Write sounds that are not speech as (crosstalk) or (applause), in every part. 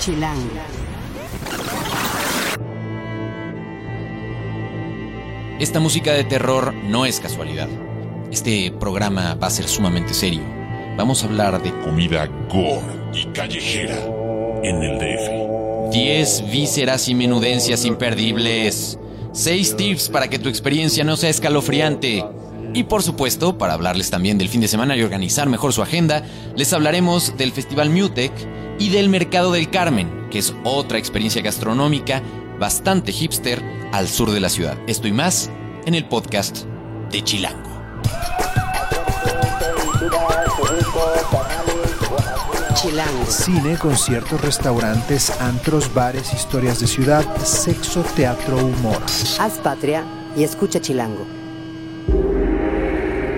Chilango. Esta música de terror no es casualidad. Este programa va a ser sumamente serio. Vamos a hablar de Comida gore y callejera en el DF. 10 vísceras y menudencias imperdibles. 6 tips para que tu experiencia no sea escalofriante. Y por supuesto, para hablarles también del fin de semana y organizar mejor su agenda, les hablaremos del Festival Mutec y del Mercado del Carmen, que es otra experiencia gastronómica bastante hipster al sur de la ciudad. Esto y más en el podcast de Chilango. Chilango. Cine, conciertos, restaurantes, antros, bares, historias de ciudad, sexo, teatro, humor. Haz patria y escucha Chilango.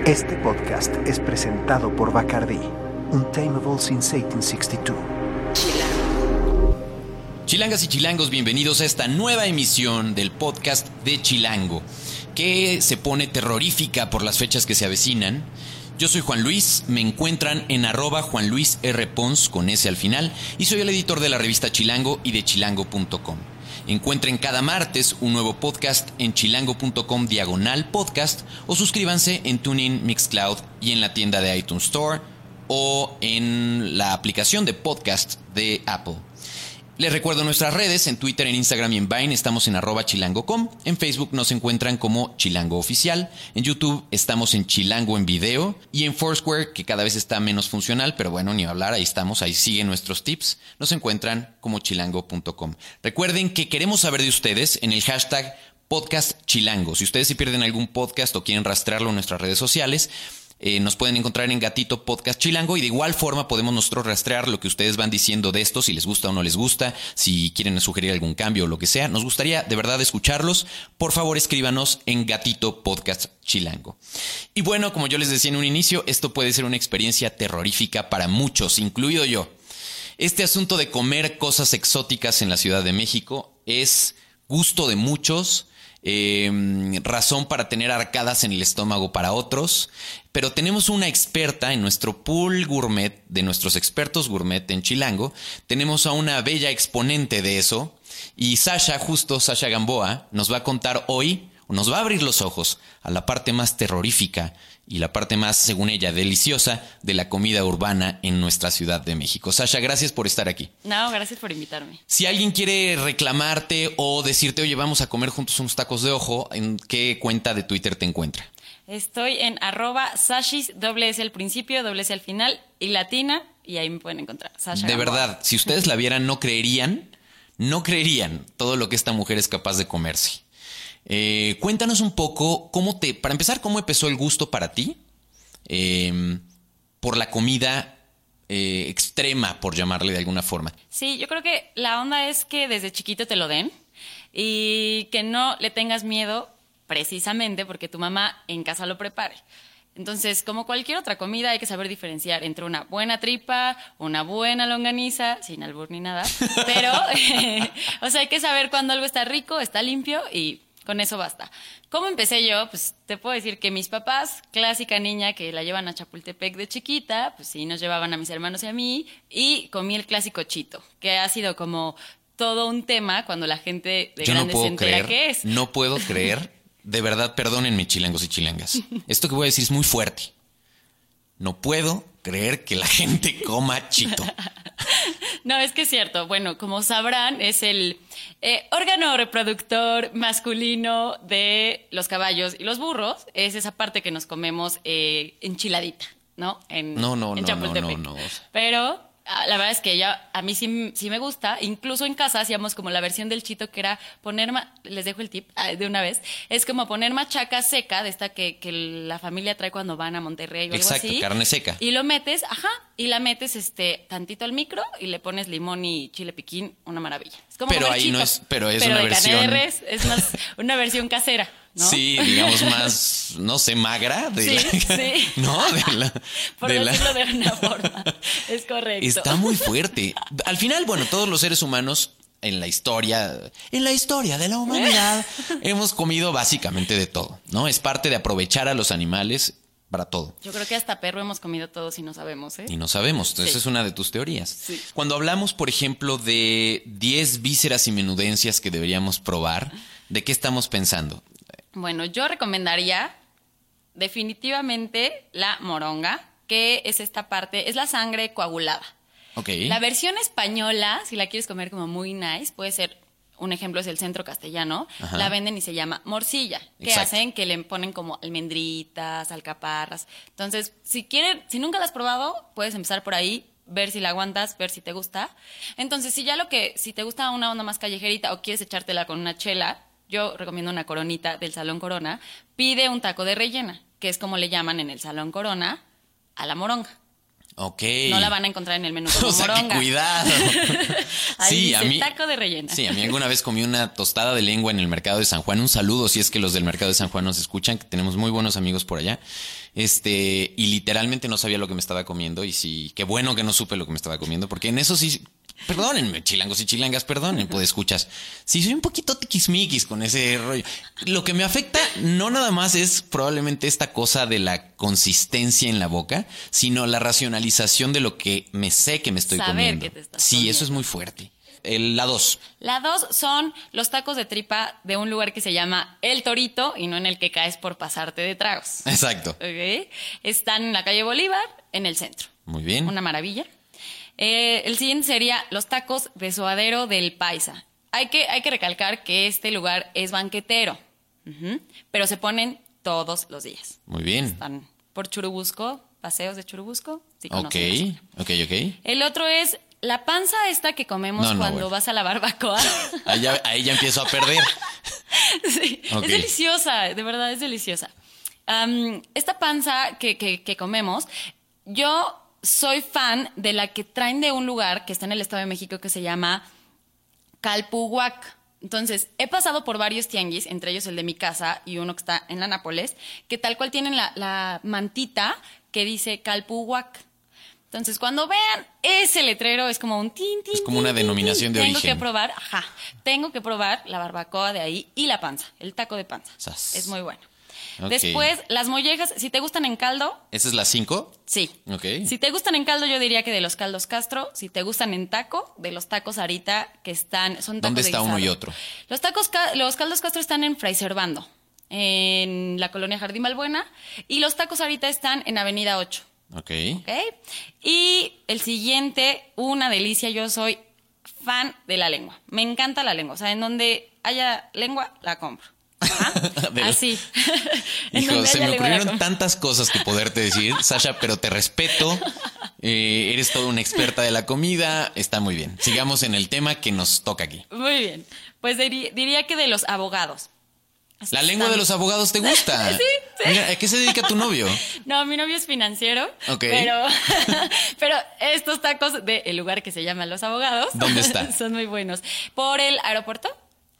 Este podcast es presentado por Bacardi, Untamable since 1862. Chilangas y chilangos, bienvenidos a esta nueva emisión del podcast de Chilango, que se pone terrorífica por las fechas que se avecinan. Yo soy Juan Luis, me encuentran en arroba Juan Luis R. Pons con S al final y soy el editor de la revista Chilango y de chilango.com. Encuentren cada martes un nuevo podcast en chilango.com diagonal podcast o suscríbanse en TuneIn, Mixcloud y en la tienda de iTunes Store o en la aplicación de podcast de Apple. Les recuerdo nuestras redes, en Twitter, en Instagram y en Vine estamos en arroba chilango.com, en Facebook nos encuentran como Chilango Oficial, en YouTube estamos en Chilango en video y en Foursquare, que cada vez está menos funcional, pero bueno, ni hablar, ahí estamos, ahí siguen nuestros tips, nos encuentran como chilango.com. Recuerden que queremos saber de ustedes en el hashtag podcast chilango. Si ustedes se pierden algún podcast o quieren rastrearlo en nuestras redes sociales, eh, nos pueden encontrar en Gatito Podcast Chilango y de igual forma podemos nosotros rastrear lo que ustedes van diciendo de esto, si les gusta o no les gusta, si quieren sugerir algún cambio o lo que sea. Nos gustaría de verdad escucharlos. Por favor, escríbanos en Gatito Podcast Chilango. Y bueno, como yo les decía en un inicio, esto puede ser una experiencia terrorífica para muchos, incluido yo. Este asunto de comer cosas exóticas en la Ciudad de México es gusto de muchos, eh, razón para tener arcadas en el estómago para otros, pero tenemos una experta en nuestro pool gourmet, de nuestros expertos gourmet en Chilango, tenemos a una bella exponente de eso, y Sasha, justo Sasha Gamboa, nos va a contar hoy, nos va a abrir los ojos a la parte más terrorífica y la parte más, según ella, deliciosa de la comida urbana en nuestra Ciudad de México. Sasha, gracias por estar aquí. No, gracias por invitarme. Si alguien quiere reclamarte o decirte, oye, vamos a comer juntos unos tacos de ojo, ¿en qué cuenta de Twitter te encuentra? Estoy en arroba sashis, doble S al principio, doble S al final y latina, y ahí me pueden encontrar. Sasha De Gamboa. verdad, si ustedes la vieran, no creerían, no creerían todo lo que esta mujer es capaz de comerse. Eh, cuéntanos un poco cómo te, para empezar, cómo empezó el gusto para ti eh, por la comida eh, extrema, por llamarle de alguna forma. Sí, yo creo que la onda es que desde chiquito te lo den y que no le tengas miedo precisamente porque tu mamá en casa lo prepare. Entonces, como cualquier otra comida, hay que saber diferenciar entre una buena tripa, una buena longaniza, sin albur ni nada, pero, (laughs) o sea, hay que saber cuando algo está rico, está limpio y con eso basta. ¿Cómo empecé yo? Pues te puedo decir que mis papás, clásica niña que la llevan a Chapultepec de chiquita, pues sí, nos llevaban a mis hermanos y a mí, y comí el clásico chito, que ha sido como todo un tema cuando la gente de Yo no se puedo entera creer, qué es. no puedo (laughs) creer, de verdad, perdónenme chilangos y chilangas. Esto que voy a decir es muy fuerte. No puedo creer que la gente coma chito. (laughs) No, es que es cierto. Bueno, como sabrán, es el eh, órgano reproductor masculino de los caballos y los burros. Es esa parte que nos comemos eh, enchiladita, ¿no? En, No, no, en no, no, no, no. Pero la verdad es que ya a mí sí, sí me gusta. Incluso en casa hacíamos como la versión del chito que era poner, ma- les dejo el tip ah, de una vez, es como poner machaca seca de esta que, que la familia trae cuando van a Monterrey o Exacto, algo así. carne seca. Y lo metes, ajá, y la metes este tantito al micro y le pones limón y chile piquín, una maravilla. Es como Pero ahí no es- pero es pero una de versión- res, es más una versión casera, ¿no? Sí, (laughs) digamos más, no sé, magra. De Sí, la, sí. (laughs) No, de la. (laughs) Por de la- decirlo de una forma. Es correcto. Está muy fuerte. Al final, bueno, todos los seres humanos en la historia, en la historia de la humanidad, hemos comido básicamente de todo, ¿no? Es parte de aprovechar a los animales para todo. Yo creo que hasta perro hemos comido todos y no sabemos, ¿eh? Y no sabemos, entonces Sí. es una de tus teorías. Sí. Cuando hablamos, por ejemplo, de 10 vísceras y menudencias que deberíamos probar, ¿de qué estamos pensando? Bueno, yo recomendaría definitivamente la moronga, que es esta parte, es la sangre coagulada. Ok. La versión española, si la quieres comer como muy nice, puede ser, un ejemplo es el centro castellano, Ajá. la venden y se llama morcilla, que Exacto. hacen que le ponen como almendritas, alcaparras. Entonces, si quieren, si nunca la has probado, puedes empezar por ahí, ver si la aguantas, ver si te gusta. Entonces, si ya lo que, si te gusta una onda más callejerita o quieres echártela con una chela, yo recomiendo una coronita del Salón Corona, pide un taco de rellena, que es como le llaman en el Salón Corona a la moronga. Ok. No la van a encontrar en el menú (laughs) como O sea, que cuidado. (laughs) Ahí sí, dice a mí. taco de rellena. Sí, a mí alguna vez comí una tostada de lengua en el mercado de San Juan. Un saludo si es que los del mercado de San Juan nos escuchan, que tenemos muy buenos amigos por allá. Este, y literalmente no sabía lo que me estaba comiendo. Y sí, qué bueno que no supe lo que me estaba comiendo, porque en eso sí. Perdónenme, chilangos y chilangas, perdonen, pues escuchas. Sí, soy un poquito tiquismiquis con ese rollo. Lo que me afecta no nada más es probablemente esta cosa de la consistencia en la boca, sino la racionalización de lo que me sé que me estoy Saber comiendo. que te estás sí, eso es muy fuerte. El, la dos. La dos son los tacos de tripa de un lugar que se llama El Torito y no en el que caes por pasarte de tragos. Exacto. Están en la calle Bolívar, en el centro. Muy bien. Una maravilla. Eh, el siguiente sería los tacos de suadero del Paisa. Hay que, hay que recalcar que este lugar es banquetero, pero se ponen todos los días. Muy bien. Están por Churubusco, paseos de Churubusco. Sí Ok, ok, ok. El otro es la panza esta que comemos No, no, cuando bueno. vas a la barbacoa. (laughs) Ahí ya, ahí ya empiezo a perder. (laughs) Sí, es deliciosa, de verdad es deliciosa. Esta panza que, que- que comemos, yo soy fan de la que traen de un lugar que está en el Estado de México que se llama Calpuhuac. Entonces, he pasado por varios tianguis, entre ellos el de mi casa y uno que está en la Nápoles, que tal cual tienen la, la mantita que dice Calpuhuac. Entonces, cuando vean ese letrero, es como un tin, tin, Es como tin, una tin. denominación de Tengo origen. que probar, ajá, tengo que probar la barbacoa de ahí y la panza, el taco de panza. Sas. Es muy bueno. Después, las mollejas, si te gustan en caldo, ¿Esa es la cinco? sí. Ok. Si te gustan en caldo, yo diría que de los caldos Castro. Si te gustan en taco, de los tacos Arita, que están, son tacos ¿Dónde de está uno y otro? Los tacos, los caldos Castro están en Fraiservando, en la colonia Jardín Balbuena, y los tacos Arita están en Avenida 8. Ok. ¿ok? Y el siguiente, una delicia, yo soy fan de la lengua. Me encanta la lengua. O sea, en donde haya lengua, la compro. Ajá. (laughs) De- Así. (laughs) Hijo, se me ocurrieron tantas cosas que poderte decir, (laughs) Sasha, pero te respeto. Eh, eres toda una experta de la comida. Está muy bien. Sigamos en el tema que nos toca aquí. Muy bien. Pues diría que de los abogados. La lengua de los abogados te gusta. Sí, sí. Mira, ¿a qué se dedica tu novio? No, mi novio es financiero. Ok. Pero, pero estos tacos del lugar que se llama Los Abogados. ¿Dónde está? Son muy buenos. Por el aeropuerto.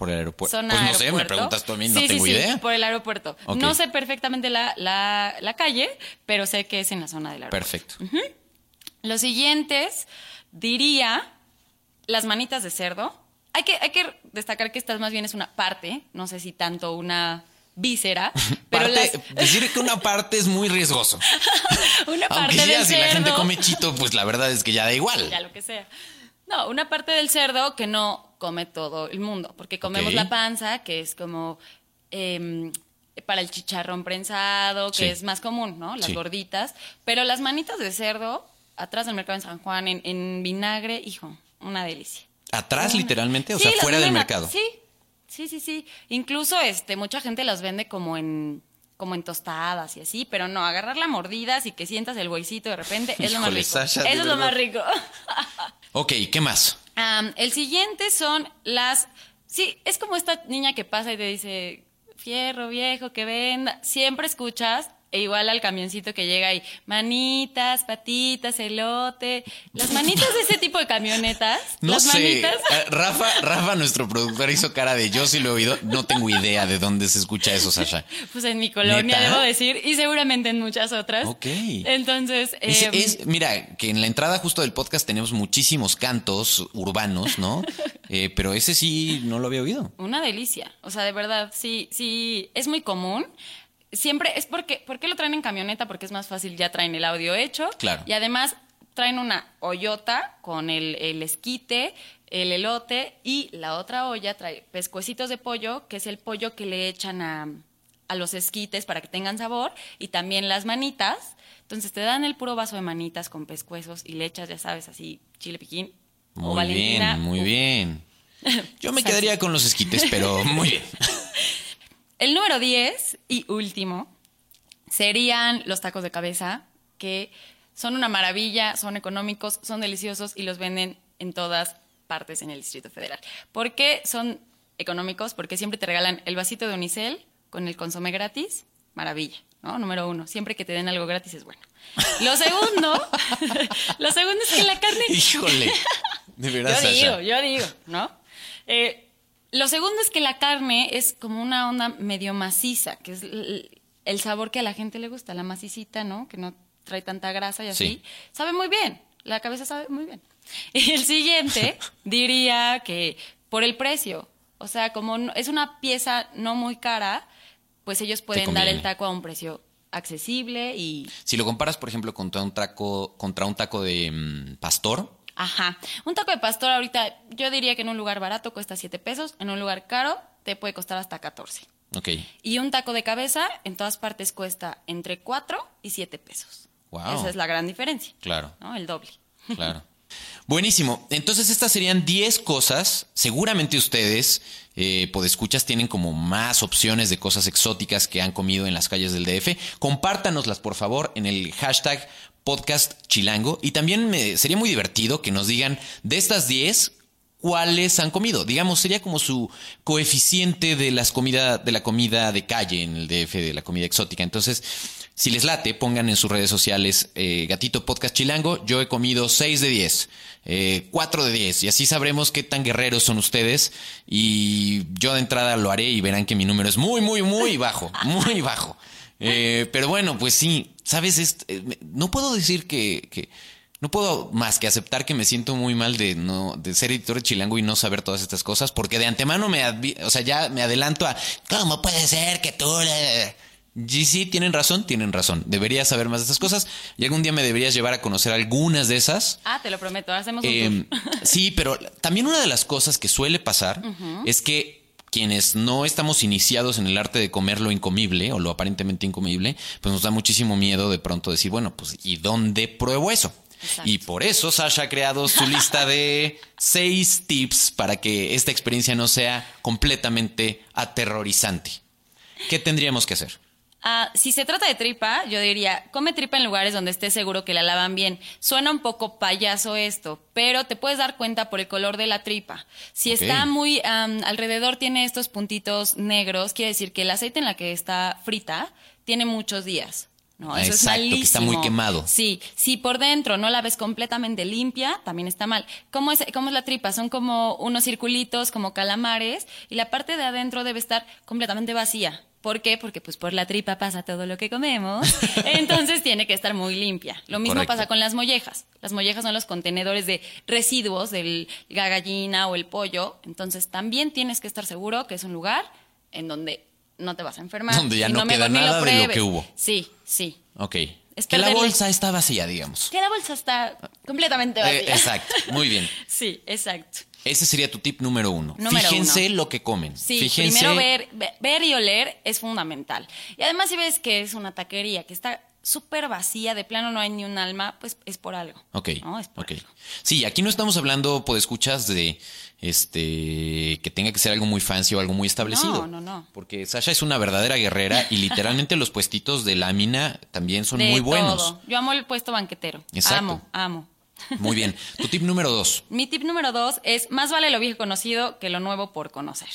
Por el aeropuerto. Zona Pues no sé, me preguntas tú a mí, no Sí, tengo sí, sí, idea. por el aeropuerto. No sé perfectamente la, la, la calle, pero sé que es en la zona del aeropuerto. Perfecto. Los siguientes, diría las manitas de cerdo. Hay que, hay que destacar que esta más bien es una parte, no sé si tanto una víscera, (laughs) pero Parte- las- Decir que una parte es muy riesgoso. (laughs) una parte Aunque del ya si la gente come chito, pues la verdad es que ya da igual. ya lo que sea. No, una parte del cerdo que no come todo el mundo, porque comemos la panza, que es como em, para el chicharrón prensado, que Sí. es más común, ¿no? Las Sí. gorditas. Pero las manitas de cerdo, atrás del mercado en San Juan, en, en vinagre, hijo, una delicia. Atrás, literalmente, o Sí, sea, fuera del mercado. Sí, sí, sí, sí. Incluso este, mucha gente las vende como en como en tostadas y así, pero no, agarrar la mordida y que sientas el huesito de repente es lo más rico. Sasha, Eso es lo más rico. (laughs) Ok, ¿qué más? Am, el siguiente son las. Sí, es como esta niña que pasa y te dice, fierro viejo, que venda. Siempre escuchas, e igual al camioncito que llega y manitas, patitas, elote. Las manitas de ese tipo de camionetas. No las sé. manitas. Eh, Rafa, Rafa, nuestro productor, hizo cara de yo sí lo he oído. No tengo idea de dónde se escucha eso, Sasha. Pues en mi colonia, ¿Neta? debo decir, y seguramente en muchas otras. Ok. Entonces, Es, em, es- mira, que en la entrada justo del podcast tenemos muchísimos cantos urbanos, ¿no? (laughs) Eh, pero ese sí no lo había oído. Una delicia. O sea, de verdad, sí, sí, es muy común. Siempre es porque, ¿por qué lo traen en camioneta? Porque es más fácil, ya traen el audio hecho. Claro. Y además traen una hoyota con el, el esquite, el elote y la otra olla trae pescuecitos de pollo, que es el pollo que le echan a, a los esquites para que tengan sabor y también las manitas. Entonces te dan el puro vaso de manitas con pescuezos y le echas, ya sabes, así chile piquín o Muy Valentina. bien, muy Uf. bien. (laughs) Yo me quedaría con los esquites, pero muy bien. (laughs) El número 10 y último serían los tacos de cabeza, que son una maravilla, son económicos, son deliciosos y los venden en todas partes en el Distrito Federal. ¿Por qué son económicos? Porque siempre te regalan el vasito de unicel con el consomé gratis, maravilla, ¿no? Número uno, siempre que te den algo gratis es bueno. Lo segundo, (laughs) lo segundo es que la carne... Híjole. De verdad, Yo digo, yo digo, ¿no? Eh, lo segundo es que la carne es como una onda medio maciza, que es el, sabor que a la gente le gusta, la macicita, ¿no? Que no trae tanta grasa y así. Sí. Sabe muy bien, la cabeza sabe muy bien. Y (laughs) el siguiente (laughs) diría que por el precio, o sea, como no- es una pieza no muy cara, pues ellos pueden dar el taco a un precio accesible y Si lo comparas, por ejemplo, contra un taco, contra un taco de mm, pastor, Ajá. Un taco de pastor ahorita, yo diría que en un lugar barato cuesta 7 pesos, en un lugar caro te puede costar hasta 14. ok. Y un taco de cabeza en todas partes cuesta entre 4 y 7 pesos. Wow. Esa es la gran diferencia. Claro. ¿no? El doble. Claro. (laughs) Buenísimo. Entonces estas serían 10 cosas. Seguramente ustedes, eh, podescuchas, tienen como más opciones de cosas exóticas que han comido en las calles del DF. Compártanoslas, por favor, en el hashtag podcast chilango. Y también me, sería muy divertido que nos digan de estas 10 cuáles han comido. Digamos, sería como su coeficiente de las comida, de la comida de calle en el DF, de la comida exótica. Entonces, si les late, pongan en sus redes sociales eh, Gatito Podcast Chilango. Yo he comido 6 de 10, eh, 4 de 10, y así sabremos qué tan guerreros son ustedes. Y yo de entrada lo haré y verán que mi número es muy, muy, muy bajo, muy bajo. Eh, pero bueno, pues sí, sabes, Es- eh, no puedo decir que, que- no puedo más que aceptar que me siento muy mal de no de ser editor de Chilango y no saber todas estas cosas, porque de antemano me, advi- o sea, ya me adelanto a cómo puede ser que tú le... Y sí, tienen razón, tienen razón. Deberías saber más de estas cosas y algún día me deberías llevar a conocer algunas de esas. Ah, te lo prometo, hacemos un Eh, tour. (laughs) sí, pero también una de las cosas que suele pasar es que quienes no estamos iniciados en el arte de comer lo incomible o lo aparentemente incomible, pues nos da muchísimo miedo de pronto decir, bueno, pues ¿y dónde pruebo eso? Exacto. Y por eso Sasha ha creado su lista de (laughs) seis tips para que esta experiencia no sea completamente aterrorizante. ¿Qué tendríamos que hacer? Ah, si se trata de tripa, yo diría, come tripa en lugares donde estés seguro que la lavan bien. Suena un poco payaso esto, pero te puedes dar cuenta por el color de la tripa. Si está muy am, alrededor, tiene estos puntitos negros, quiere decir que el aceite en la que está frita tiene muchos días. No, Ah, eso es exacto, que malísimo. está muy quemado. Sí, si por dentro no la ves completamente limpia, también está mal. ¿Cómo es, cómo es la tripa? Son como unos circulitos, como calamares, y la parte de adentro debe estar completamente vacía. ¿Por qué? Porque pues por la tripa pasa todo lo que comemos, (laughs) entonces tiene que estar muy limpia. Lo mismo Correcto. pasa con las mollejas. Las mollejas son los contenedores de residuos del la gallina o el pollo, entonces también tienes que estar seguro que es un lugar en donde no te vas a enfermar. Donde ya no queda nada de lo que hubo. Sí, sí. Ok. Es que la bolsa está vacía, digamos. Que la bolsa está completamente Eh, vacía. exacto, muy bien. (laughs) Sí, exacto. Ese sería tu tip número uno. Número Fíjense uno. lo que comen. Sí, Fíjense. primero ver, ve- ver y oler es fundamental. Y además si ves que es una taquería que está súper vacía, de plano no hay ni un alma, pues es por algo. Ok. ¿no? Es por ok. algo. Sí, aquí no estamos hablando, pues escuchas de este que tenga que ser algo muy fancy o algo muy establecido. No, no, no. Porque Sasha es una verdadera guerrera y literalmente (laughs) los puestitos de lámina también son De muy buenos. todo. Yo amo el puesto banquetero. Exacto. Amo, amo. Muy bien. Tu tip número dos. Mi tip número dos es más vale lo viejo conocido que lo nuevo por conocer.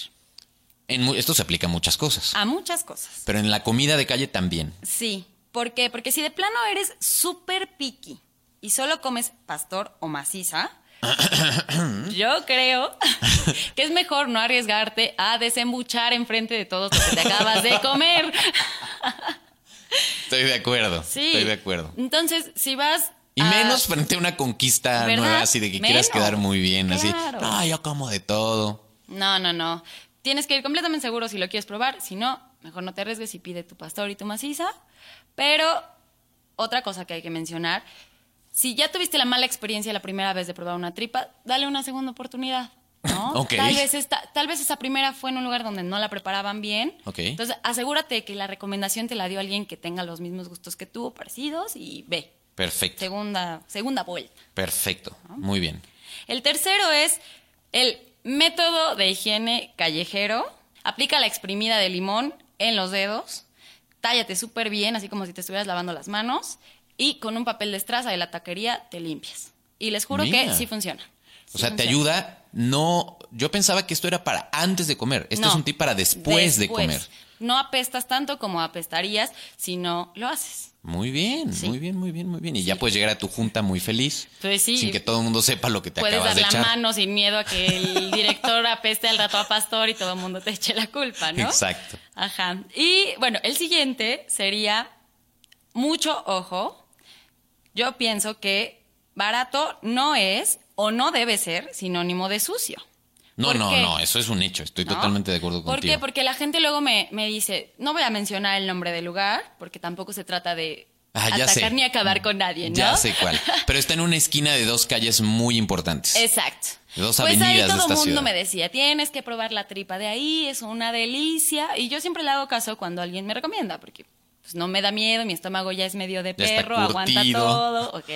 En esto se aplica a muchas cosas. A muchas cosas. Pero en la comida de calle también. Sí. ¿Por qué? Porque si de plano eres súper picky y solo comes pastor o maciza, (coughs) yo creo (laughs) que es mejor no arriesgarte a desembuchar enfrente de todos lo que te acabas de comer. (laughs) Estoy de acuerdo. Sí. Estoy de acuerdo. Entonces, si vas. Y a- menos frente a una conquista ¿Verdad? nueva, así de que quieras quedar muy bien, así. No, yo como de todo. No, no, no. Tienes que ir completamente seguro si lo quieres probar. Si no, mejor no te arriesgues y pide tu pastor y tu maciza. Pero otra cosa que hay que mencionar, si ya tuviste la mala experiencia la primera vez de probar una tripa, dale una segunda oportunidad. ¿no? (laughs) Tal, vez esta, tal vez esa primera fue en un lugar donde no la preparaban bien. Entonces, asegúrate que la recomendación te la dio alguien que tenga los mismos gustos que tú, parecidos, y ve. Perfecto. Segunda, segunda vuelta. Perfecto. Muy bien. El tercero es el método de higiene callejero. Aplica la exprimida de limón en los dedos. Tállate súper bien, así como si te estuvieras lavando las manos. Y con un papel de estraza de la taquería te limpias. Y les juro Mira. que sí funciona. O sea, te ayuda. No, yo pensaba que esto era para antes de comer. Este No, es un tip para después, de comer. No apestas tanto como apestarías si no lo haces. Muy bien, Sí. muy bien, muy bien, muy bien. Y ya puedes llegar a tu junta muy feliz. Pues sí. Sin que todo el mundo sepa lo que te Puedes acabas dar de la echar. mano sin miedo a que el (laughs) director apeste al rato a pastor y todo el mundo te eche la culpa, ¿no? Exacto. Ajá. Y bueno, el siguiente sería mucho ojo. Yo pienso que barato no es o no debe ser sinónimo de sucio. No, ¿Por no, qué? no, eso es un hecho. Estoy ¿no? totalmente de acuerdo ¿Por contigo. qué? Porque la gente luego me, me dice, no voy a mencionar el nombre del lugar, porque tampoco se trata de Ah, ya atacar sé. ni acabar con nadie, ¿no? Ya sé cuál. (laughs) Pero está en una esquina de dos calles muy importantes. Exacto. De dos pues ahí avenidas de todo el mundo ciudad. me decía, tienes que probar la tripa de ahí, es una delicia. Y yo siempre le hago caso cuando alguien me recomienda, porque pues, no me da miedo, mi estómago ya es medio de perro, aguanta todo. Ok.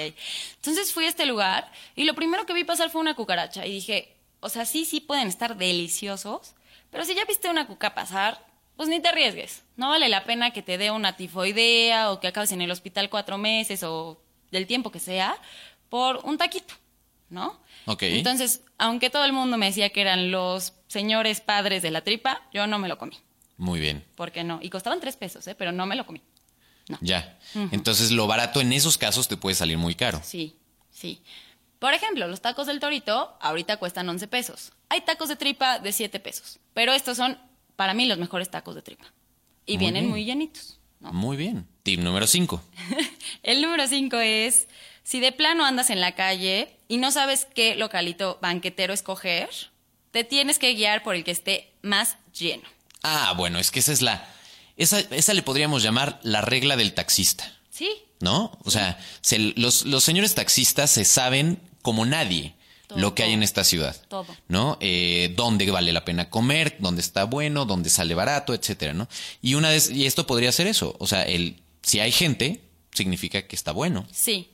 Entonces fui a este lugar y lo primero que vi pasar fue una cucaracha. Y dije, o sea, sí, sí pueden estar deliciosos, pero si ya viste una cuca pasar, pues ni te arriesgues. No vale la pena que te dé una tifoidea o que acabes en el hospital cuatro meses o del tiempo que sea por un taquito, ¿no? Ok. Entonces, aunque todo el mundo me decía que eran los señores padres de la tripa, yo no me lo comí. Muy bien. ¿Por qué no? Y costaban tres pesos, ¿eh? Pero no me lo comí. Ya. Entonces, lo barato en esos casos te puede salir muy caro. Sí, sí. Por ejemplo, los tacos del torito ahorita cuestan 11 pesos. Hay tacos de tripa de 7 pesos. Pero estos son, para mí, los mejores tacos de tripa. Y Muy vienen bien. muy llenitos. ¿no? Muy bien. Tip número 5. (laughs) El número 5 es, si de plano andas en la calle y no sabes qué localito banquetero escoger, te tienes que guiar por el que esté más lleno. Ah, bueno, es que esa es la. Esa, esa le podríamos llamar la regla del taxista, Sí, ¿no? O sea, se- los, los señores taxistas se saben como nadie Todo, lo que hay en esta ciudad. Todo. ¿No? Eh, dónde vale la pena comer, dónde está bueno, dónde sale barato, etcétera, ¿no? Y una vez, y esto podría ser eso. O sea, el, si hay gente, significa que está bueno. sí,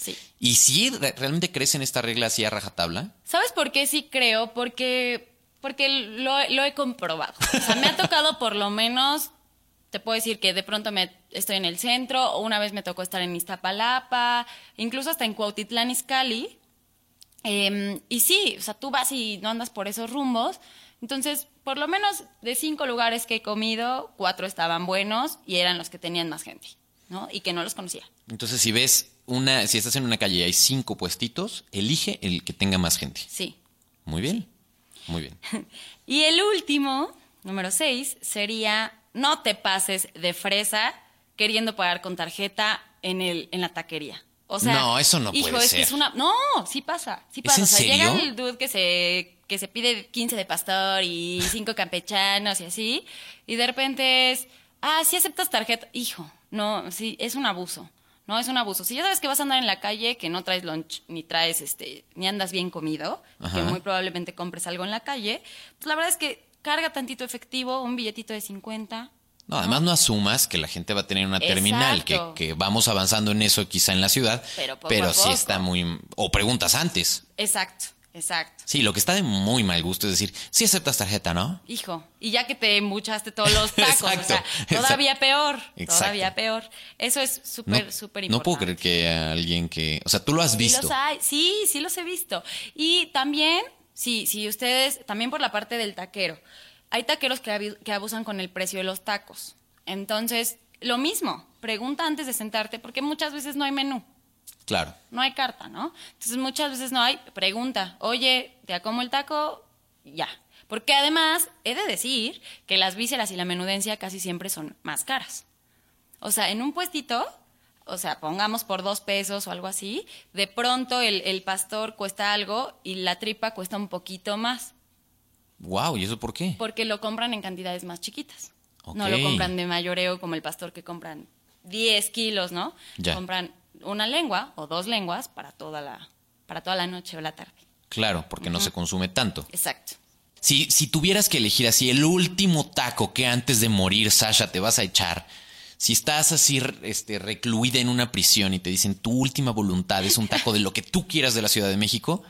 sí. Y si re- realmente crees en esta regla así a rajatabla, ¿Sabes por qué sí creo? Porque, porque lo, lo he comprobado. O sea, me ha tocado por lo menos, te puedo decir que de pronto me estoy en el centro, o una vez me tocó estar en Iztapalapa, incluso hasta en Cuautitlán Izcalli. Em, y sí, o sea, tú vas y no andas por esos rumbos. Entonces, por lo menos de cinco lugares que he comido, cuatro estaban buenos y eran los que tenían más gente, ¿no? Y que no los conocía. entonces si ves una, si estás en una calle y hay cinco puestitos, elige el que tenga más gente. Sí. Muy bien. Muy bien. (laughs) Y el último, número 6, sería no te pases de fresa queriendo pagar con tarjeta en, el, en la taquería. O sea, No, eso no hijo, puede es que ser. es una. No, sí pasa. Sí ¿Es pasa. o sea, llega serio? el dude que se, que se pide 15 de pastor y 5 campechanos y así. Y de repente es. Ah, sí aceptas tarjeta. Hijo, no, sí, es un abuso. No, es un abuso. Si ya sabes que vas a andar en la calle, que no traes lunch, ni traes, este, ni andas bien comido, Ajá. que muy probablemente compres algo en la calle, pues la verdad es que carga tantito efectivo, un billetito de 50. No, además no asumas que la gente va a tener una terminal, que, que vamos avanzando en eso quizá en la ciudad, Pero poco a sí poco. está muy... O preguntas antes. Exacto, exacto. Sí, lo que está de muy mal gusto es decir, sí aceptas tarjeta, ¿no? Hijo, y ya que te embuchaste todos los (laughs) tacos, Exacto, o sea, todavía peor, Exacto. todavía peor. Eso es No, súper, súper importante. no puedo creer que alguien que... O sea, tú lo has Sí visto. los hay, sí, sí los he visto. Y también, sí, sí, ustedes, también por la parte del taquero, hay taqueros que, que abusan con el precio de los tacos. Entonces, lo mismo, pregunta antes de sentarte, porque muchas veces no hay menú. Claro. no hay carta, ¿no? Entonces muchas veces no hay, pregunta, oye, ¿te acomo el taco? Ya. Porque además, he de decir que las vísceras y la menudencia casi siempre son más caras. O sea, en un puestito, o sea, pongamos por dos pesos o algo así, de pronto el, el pastor cuesta algo y la tripa cuesta un poquito más, Wow, ¿y eso por qué? porque lo compran en cantidades más chiquitas. No lo compran de mayoreo como el pastor que compran 10 kilos, ¿no? Ya. Compran una lengua o dos lenguas para toda la, para toda la noche o la tarde. Claro, porque no se consume tanto. Exacto. Si, si tuvieras que elegir así el último taco que antes de morir, Sasha, te vas a echar, si estás así este, recluida en una prisión y te dicen tu última voluntad es un taco de lo que tú quieras de la Ciudad de México,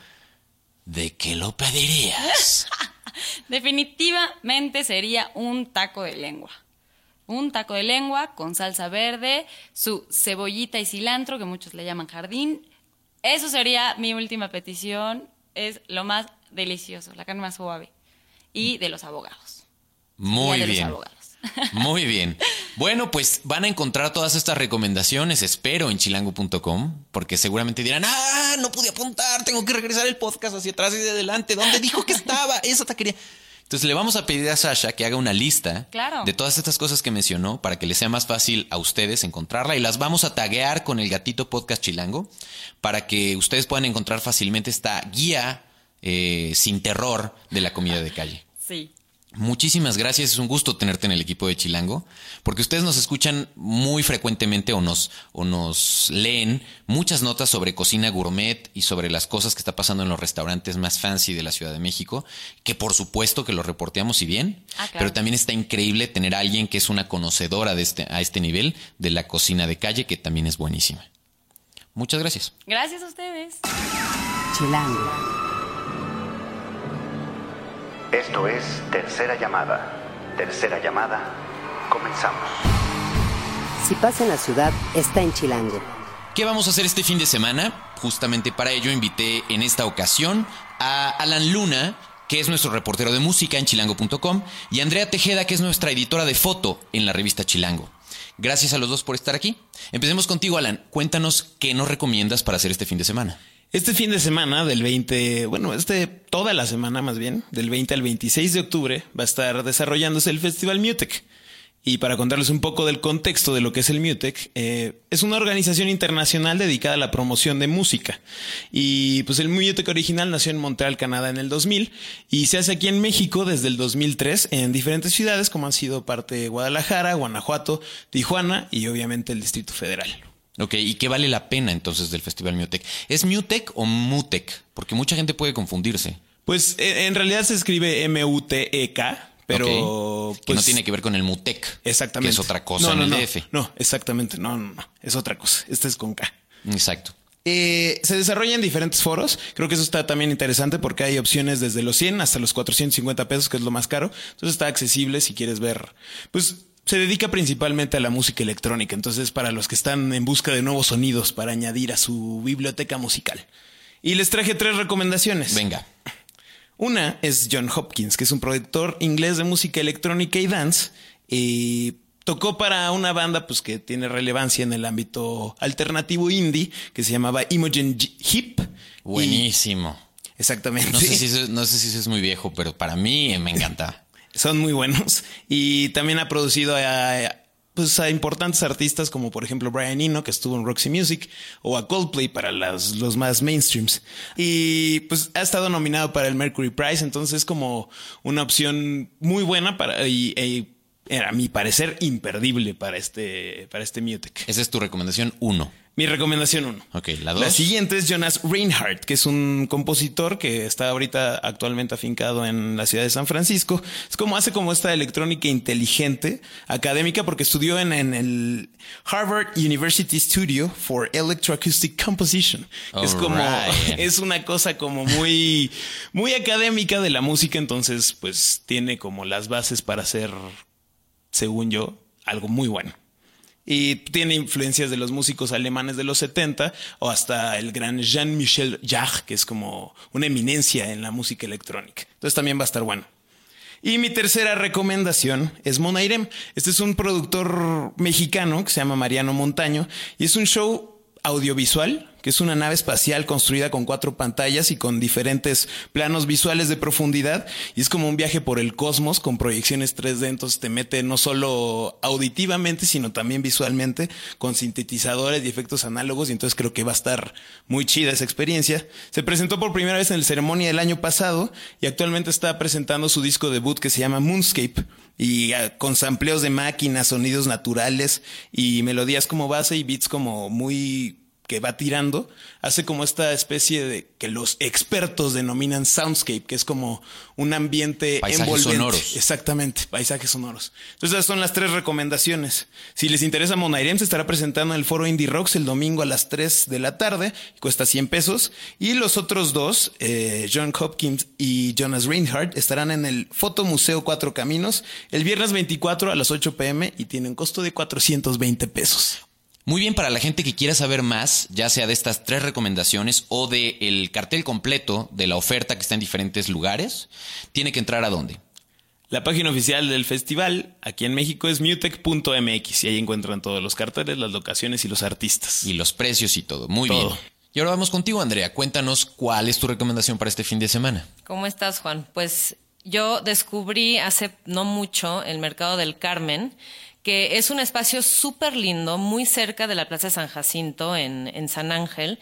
¿de qué lo pedirías? (laughs) Definitivamente sería un taco de lengua. Un taco de lengua con salsa verde, su cebollita y cilantro, que muchos le llaman jardín. Eso sería mi última petición. Es lo más delicioso, la carne más suave. Y de los abogados. Muy de los bien. abogados. Muy bien. Bueno, pues van a encontrar todas estas recomendaciones, espero, en chilango.com, porque seguramente dirán, ah, no pude apuntar, tengo que regresar el podcast hacia atrás y de adelante. ¿Dónde dijo que estaba? (laughs) Esa taquería. Entonces le vamos a pedir a Sasha que haga una lista Claro. de todas estas cosas que mencionó para que les sea más fácil a ustedes encontrarla y las vamos a taguear con el gatito podcast chilango para que ustedes puedan encontrar fácilmente esta guía eh, sin terror de la comida de calle. Sí. Muchísimas gracias, es un gusto tenerte en el equipo de Chilango, porque ustedes nos escuchan muy frecuentemente o nos, o nos leen muchas notas sobre cocina gourmet y sobre las cosas que está pasando en los restaurantes más fancy de la Ciudad de México, que por supuesto que lo reporteamos y bien, Ah, claro. pero también está increíble tener a alguien que es una conocedora de este, a este nivel de la cocina de calle, que también es buenísima. Muchas gracias. Gracias a ustedes. Chilango. Esto es Tercera Llamada. Tercera Llamada. Comenzamos. Si pasa en la ciudad, está en Chilango. ¿Qué vamos a hacer este fin de semana? Justamente para ello invité en esta ocasión a Alan Luna, que es nuestro reportero de música en chilango.com, y a Andrea Tejeda, que es nuestra editora de foto en la revista Chilango. Gracias a los dos por estar aquí. Empecemos contigo, Alan. Cuéntanos qué nos recomiendas para hacer este fin de semana. Este fin de semana, del 20, bueno, este, toda la semana más bien, del 20 al 26 de octubre, va a estar desarrollándose el Festival Mutec. Y para contarles un poco del contexto de lo que es el Mutec, eh, es una organización internacional dedicada a la promoción de música. Y pues el Mutec original nació en Montreal, Canadá en el 2000 y se hace aquí en México desde el 2003 en diferentes ciudades como han sido parte de Guadalajara, Guanajuato, Tijuana y obviamente el Distrito Federal. Ok, ¿y qué vale la pena entonces del Festival Mutec? ¿Es Mutec o Mutec? Porque mucha gente puede confundirse. Pues eh, en realidad se escribe M-U-T-E-K, pero que pues, no tiene que ver con el Mutec. exactamente. Que es otra cosa No, en no, el no. DF. No, exactamente, no, no, no, es otra cosa. Este es con K. Exacto. Eh, se desarrolla en diferentes foros. Creo que eso está también interesante porque hay opciones desde los 100 hasta los 450 pesos, que es lo más caro. Entonces está accesible si quieres ver. Pues se dedica principalmente a la música electrónica. Entonces para los que están en busca de nuevos sonidos para añadir a su biblioteca musical. Y les traje tres recomendaciones. Venga. Una es John Hopkins, que es un productor inglés de música electrónica y dance. Y tocó para una banda pues, que tiene relevancia en el ámbito alternativo indie, que se llamaba Imogen Hip. Y- Buenísimo. exactamente. No sé, si eso, no sé si eso es muy viejo, pero para mí me encanta. Son muy buenos. (laughs) Y también ha producido a, pues, a importantes artistas como por ejemplo Brian Eno, que estuvo en Roxy Music, o a Coldplay para las- los más mainstreams. Y pues ha estado nominado para el Mercury Prize, entonces es como una opción muy buena para, y, e- era, a mi parecer, imperdible para este, para este Mutec. Esa es tu recomendación uno. Mi recomendación uno. Ok, la dos. La siguiente es Jonas Reinhardt, que es un compositor que está ahorita actualmente afincado en la ciudad de San Francisco. Es como hace como esta electrónica inteligente, académica, porque estudió en, en el Harvard University Studio for Electroacoustic Composition. que es como, es una cosa como muy, muy académica de la música, entonces pues tiene como las bases para hacer, según yo, algo muy bueno. Y tiene influencias de los músicos alemanes de los 70 o hasta el gran Jean-Michel Jarre, que es como una eminencia en la música electrónica. Entonces también va a estar bueno. Y mi tercera recomendación es Monairem. Este es un productor mexicano que se llama Mariano Montaño y es un show audiovisual que es una nave espacial construida con cuatro pantallas y con diferentes planos visuales de profundidad. Y es como un viaje por el cosmos con proyecciones 3D. Entonces te mete no solo auditivamente, sino también visualmente con sintetizadores y efectos análogos. Y entonces creo que va a estar muy chida esa experiencia. Se presentó por primera vez en el ceremonia del año pasado y actualmente está presentando su disco debut que se llama Moonscape y ah, con sampleos de máquinas, sonidos naturales y melodías como base y beats como muy que va tirando, hace como esta especie de que los expertos denominan soundscape, que es como un ambiente Paisajes envolvente. sonoros. Exactamente, paisajes sonoros. Entonces esas son las tres recomendaciones. Si les interesa Monairem, se estará presentando en el foro Indie Rocks el domingo a las 3 de la tarde, cuesta 100 pesos. Y los otros dos, eh, John Hopkins y Jonas Reinhardt, estarán en el Fotomuseo Cuatro Caminos el viernes 24 a las 8 pm y tienen costo de 420 pesos. Muy bien, para la gente que quiera saber más, ya sea de estas tres recomendaciones o de el cartel completo de la oferta que está en diferentes lugares, tiene que entrar a dónde. La página oficial del festival aquí en México es mutec.mx y ahí encuentran todos los carteles, las locaciones y los artistas. Y los precios y todo. Muy Todo. bien. Y ahora vamos contigo, Andrea. Cuéntanos cuál es tu recomendación para este fin de semana. ¿Cómo estás, Juan? Pues yo descubrí hace no mucho el Mercado del Carmen, que es un espacio súper lindo, muy cerca de la Plaza San Jacinto en, en San Ángel.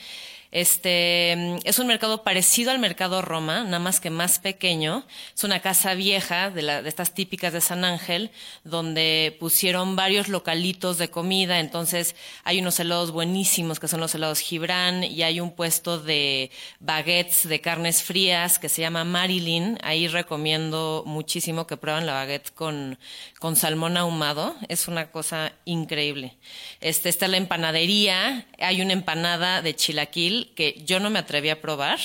Este es un mercado parecido al mercado Roma, nada más que más pequeño. Es una casa vieja de, la- de estas típicas de San Ángel, donde pusieron varios localitos de comida. Entonces hay unos helados buenísimos que son los helados Gibran y hay un puesto de baguettes de carnes frías que se llama Marilyn. Ahí recomiendo muchísimo que prueben la baguette con, con salmón ahumado. Es una cosa increíble. Este está la empanadería. Hay una empanada de chilaquil que yo no me atreví a probar.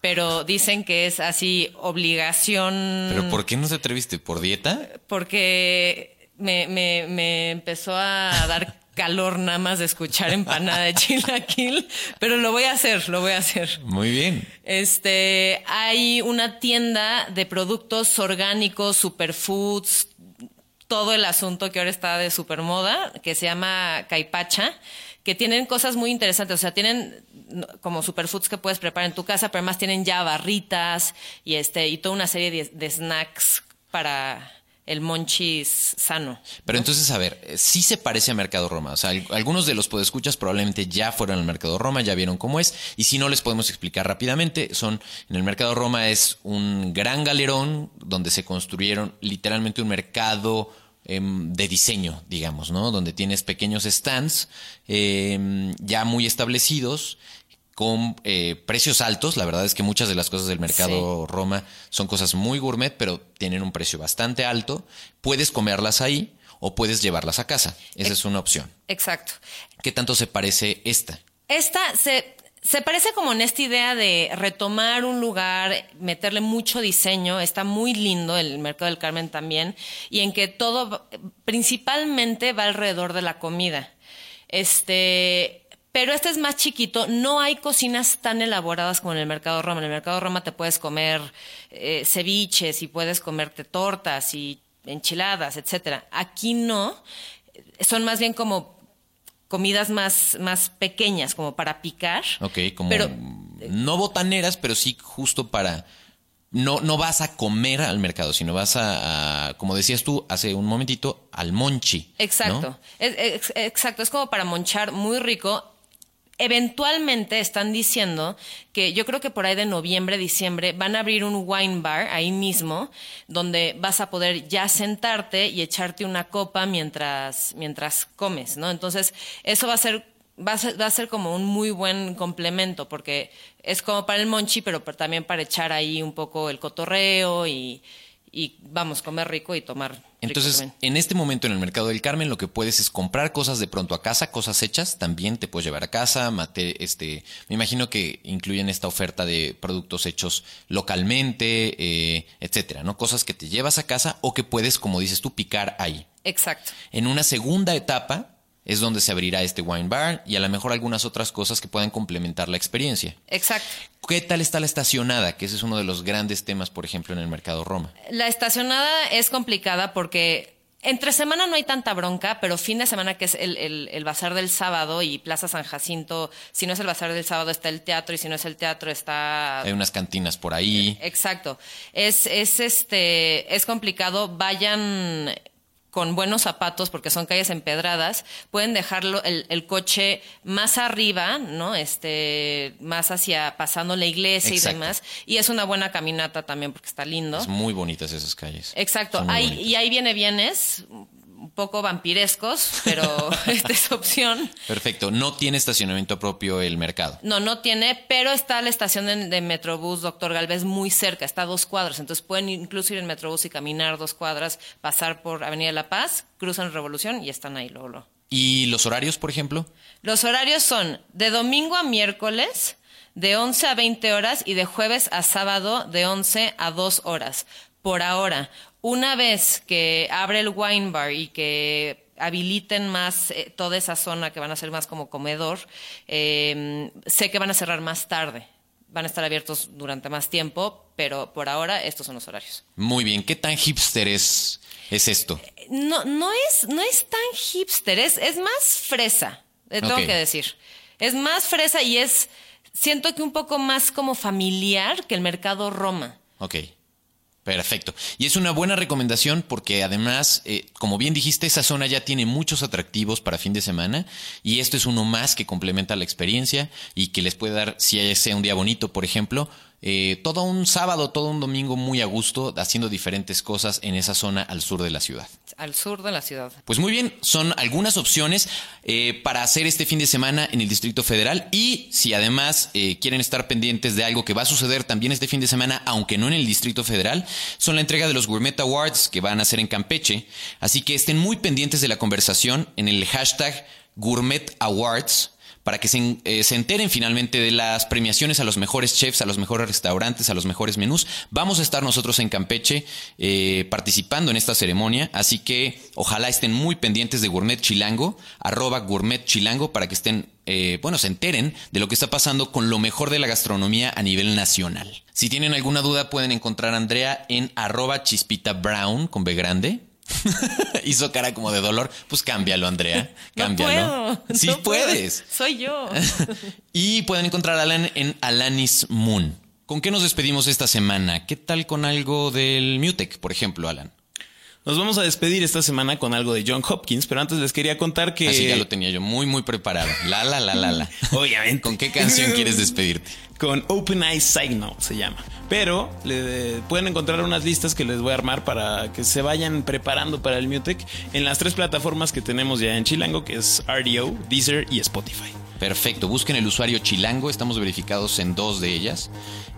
Pero dicen que es así obligación ¿Pero por qué no te atreviste? ¿Por dieta? porque me, me, me empezó a dar calor nada más de escuchar empanada de chilaquil, pero lo voy a hacer, lo voy a hacer. Muy bien. Este, hay una tienda de productos orgánicos, superfoods, todo el asunto que ahora está de supermoda, que se llama Caipacha, que tienen cosas muy interesantes. O sea, tienen como superfoods que puedes preparar en tu casa, pero además tienen ya barritas y este, y toda una serie de, de snacks para el monchis sano. Pero entonces, a ver, eh, sí se parece a Mercado Roma. O sea, al- algunos de los podescuchas probablemente ya fueron al Mercado Roma, ya vieron cómo es. Y si no, les podemos explicar rápidamente. Son, en el Mercado Roma es un gran galerón donde se construyeron literalmente un mercado em, de diseño, digamos, ¿no? Donde tienes pequeños stands em, ya muy establecidos con eh, precios altos. La verdad es que muchas de las cosas del mercado Roma son cosas muy gourmet, pero tienen un precio bastante alto. Puedes comerlas ahí o puedes llevarlas a casa. Esa es una opción. Exacto. ¿Qué tanto se parece esta? Esta se, se parece como en esta idea de retomar un lugar, meterle mucho diseño. Está muy lindo el Mercado del Carmen también. Y en que todo principalmente va alrededor de la comida. Este. Pero este es más chiquito, no hay cocinas tan elaboradas como en el Mercado Roma. En el Mercado Roma te puedes comer eh, ceviches y puedes comerte tortas y enchiladas, etcétera. Aquí no, son más bien como comidas más, más pequeñas, como para picar. Ok, como Pero- no botaneras, pero sí justo para... No, no vas a comer al mercado, sino vas a, a, como decías tú hace un momentito, al monchi. ¿no? Exacto, Es- es- exacto, es como para monchar muy rico. Eventualmente están diciendo que yo creo que por ahí de noviembre, diciembre van a abrir un wine bar ahí mismo donde vas a poder ya sentarte y echarte una copa mientras mientras comes, ¿no? Entonces, eso va a ser va a ser, va a ser como un muy buen complemento porque es como para el monchi, pero, pero también para echar ahí un poco el cotorreo y, y vamos, comer rico y tomar rico Entonces, también. en este momento en el mercado del Carmen, lo que puedes es comprar cosas de pronto a casa, cosas hechas, también te puedes llevar a casa, mate, este, me imagino que incluyen esta oferta de productos hechos localmente, eh, etcétera, ¿no? Cosas que te llevas a casa o que puedes, como dices tú, picar ahí. Exacto. En una segunda etapa es donde se abrirá este wine bar y a lo mejor algunas otras cosas que puedan complementar la experiencia. Exacto. ¿Qué tal está la estacionada? Que ese es uno de los grandes temas, por ejemplo, en el mercado Roma. La estacionada es complicada porque Entre semana no hay tanta bronca, pero fin de semana, que es el, el, el, bazar del sábado y Plaza San Jacinto, si no es el bazar del sábado está el teatro y si no es el teatro está... Hay unas cantinas por ahí. Exacto. Es, es, este, es complicado. Vayan con buenos zapatos, porque son calles empedradas, pueden dejarlo el, el, coche más arriba, ¿no? Este, más hacia pasando la iglesia Exacto. y demás. Y es una buena caminata también porque está lindo. Es muy bonitas esas calles. Exacto. Y ahí viene bienes poco vampirescos, pero (laughs) esta es opción. Perfecto. No tiene estacionamiento propio el mercado. No, no tiene, pero está la estación de, de Metrobús Doctor Galvez muy cerca, está a dos cuadras. Entonces pueden incluso ir en Metrobús y caminar dos cuadras, pasar por Avenida La Paz, cruzan Revolución y están ahí luego. ¿Y los horarios, por ejemplo? Los horarios son de domingo a miércoles, de 11 a 20 horas y de jueves a sábado, de 11 a 2 horas. Por ahora, una vez que abre el wine bar y que habiliten más eh, toda esa zona que van a ser más como comedor, eh, sé que van a cerrar más tarde. Van a estar abiertos durante más tiempo, pero por ahora estos son los horarios. Muy bien. ¿Qué tan hipster es, es esto? No, no es, no es tan hipster, es, es más fresa, le tengo que decir. Es más fresa y es, siento que un poco más como familiar que el mercado Roma. Ok. Perfecto. Y es una buena recomendación porque además, eh, como bien dijiste, esa zona ya tiene muchos atractivos para fin de semana y esto es uno más que complementa la experiencia y que les puede dar, si sea un día bonito, por ejemplo, eh, todo un sábado, todo un domingo muy a gusto haciendo diferentes cosas en esa zona al sur de la ciudad. Al sur de la ciudad. Pues muy bien, son algunas opciones eh, para hacer este fin de semana en el Distrito Federal y si además eh, quieren estar pendientes de algo que va a suceder también este fin de semana, aunque no en el Distrito Federal, son la entrega de los Gourmet Awards que van a ser en Campeche. Así que estén muy pendientes de la conversación en el hashtag Gourmet Awards para que se, eh, se, enteren finalmente de las premiaciones a los mejores chefs, a los mejores restaurantes, a los mejores menús. Vamos a estar nosotros en Campeche eh, participando en esta ceremonia, así que ojalá estén muy pendientes de Gourmet Chilango, arroba Gourmet Chilango, para que estén, eh, bueno, se enteren de lo que está pasando con lo mejor de la gastronomía a nivel nacional. Si tienen alguna duda pueden encontrar a Andrea en arroba chispita brown con B grande. (laughs) Hizo cara como de dolor. Pues cámbialo, Andrea. (laughs) Cámbialo. No puedo. Sí no puedes. Puedo. Soy yo. (laughs) y pueden encontrar a Alan en Alanis Moon. ¿Con qué nos despedimos esta semana? ¿Qué tal con algo del Mutec, por ejemplo, Alan? Nos vamos a despedir esta semana con algo de John Hopkins, pero antes les quería contar que. Así ya lo tenía yo muy, muy preparado. La, la, la, la, la. (laughs) Obviamente. ¿Con qué canción quieres despedirte? Con Open Eyes Signal se llama. Pero le, pueden encontrar unas listas que les voy a armar para que se vayan preparando para el Mutec en las tres plataformas que tenemos ya en Chilango, que es RDO, Deezer y Spotify. Perfecto, busquen el usuario Chilango, estamos verificados en dos de ellas,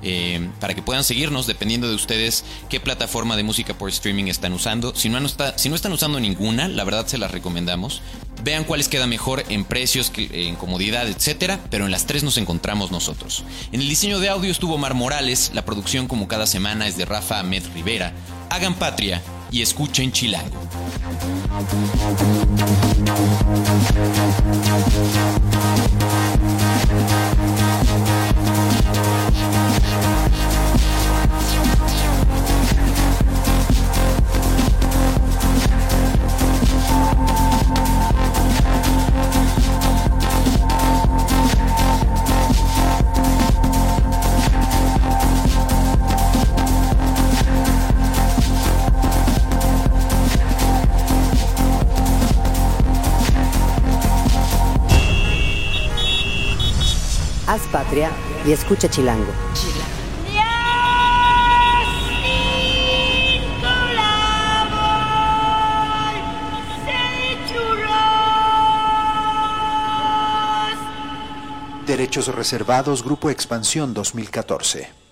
eh, para que puedan seguirnos dependiendo de ustedes qué plataforma de música por streaming están usando. Si no, si no están usando ninguna, la verdad se las recomendamos. Vean cuáles queda mejor en precios, en comodidad, etcétera, pero en las tres nos encontramos nosotros. En el diseño de audio estuvo Mar Morales, la producción como cada semana es de Rafa Ahmed Rivera. Hagan patria y escuchen Chilango. Y escucha Chilango. Derechos reservados, Grupo Expansión 2014.